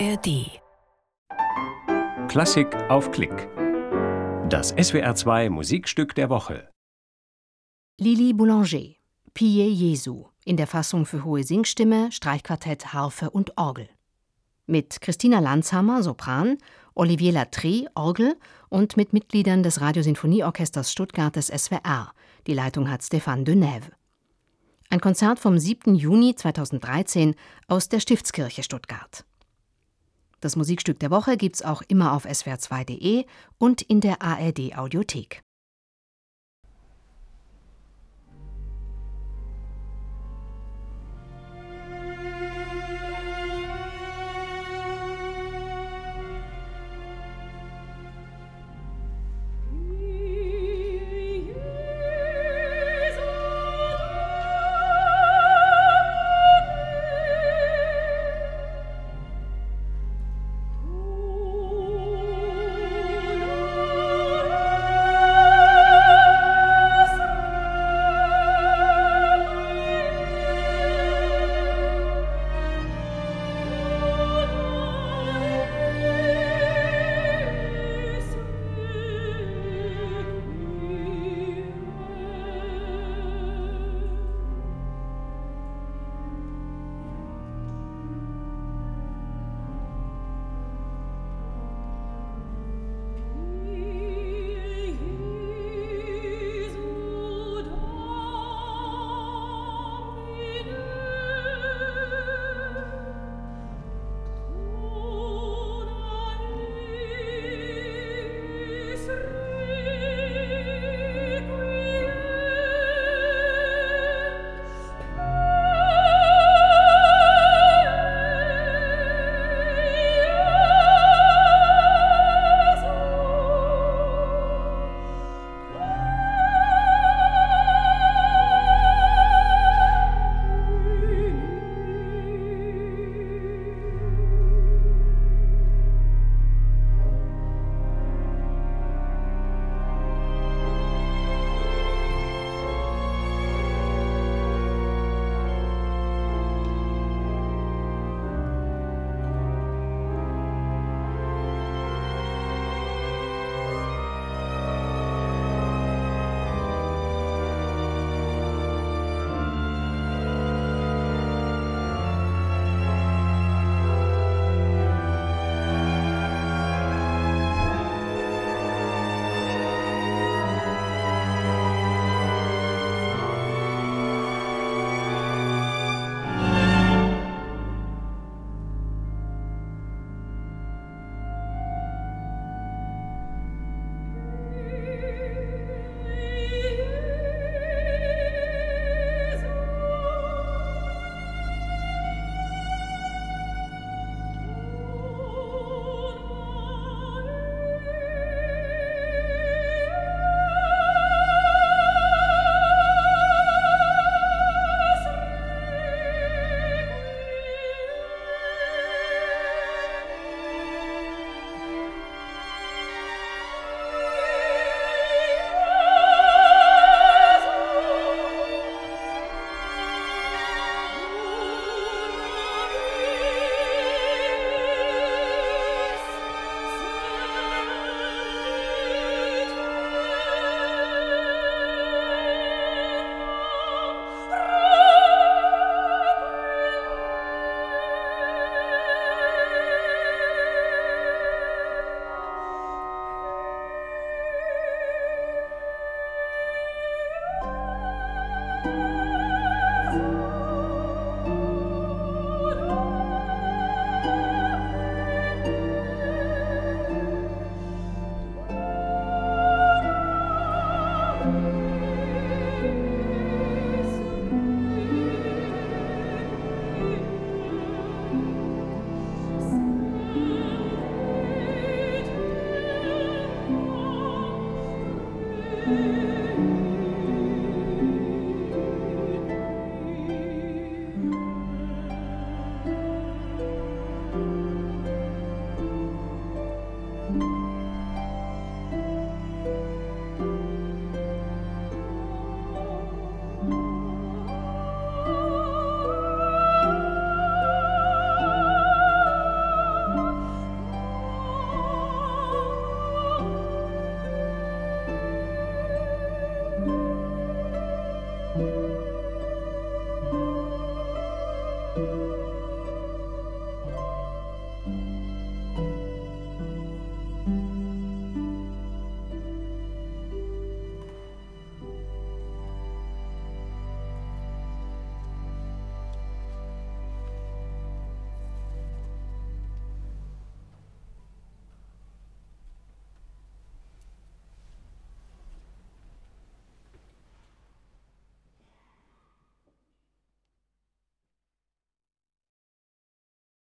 ARD. Klassik auf Klick. Das SWR2 Musikstück der Woche. Lili Boulanger, Pie Jesu, in der Fassung für hohe Singstimme, Streichquartett, Harfe und Orgel. Mit Christina Landshammer, Sopran, Olivier Latry, Orgel und mit Mitgliedern des Radiosinfonieorchesters Stuttgart des SWR. Die Leitung hat Stéphane Denève. Ein Konzert vom 7. Juni 2013 aus der Stiftskirche Stuttgart. Das Musikstück der Woche gibt's auch immer auf swr2.de und in der ARD Audiothek.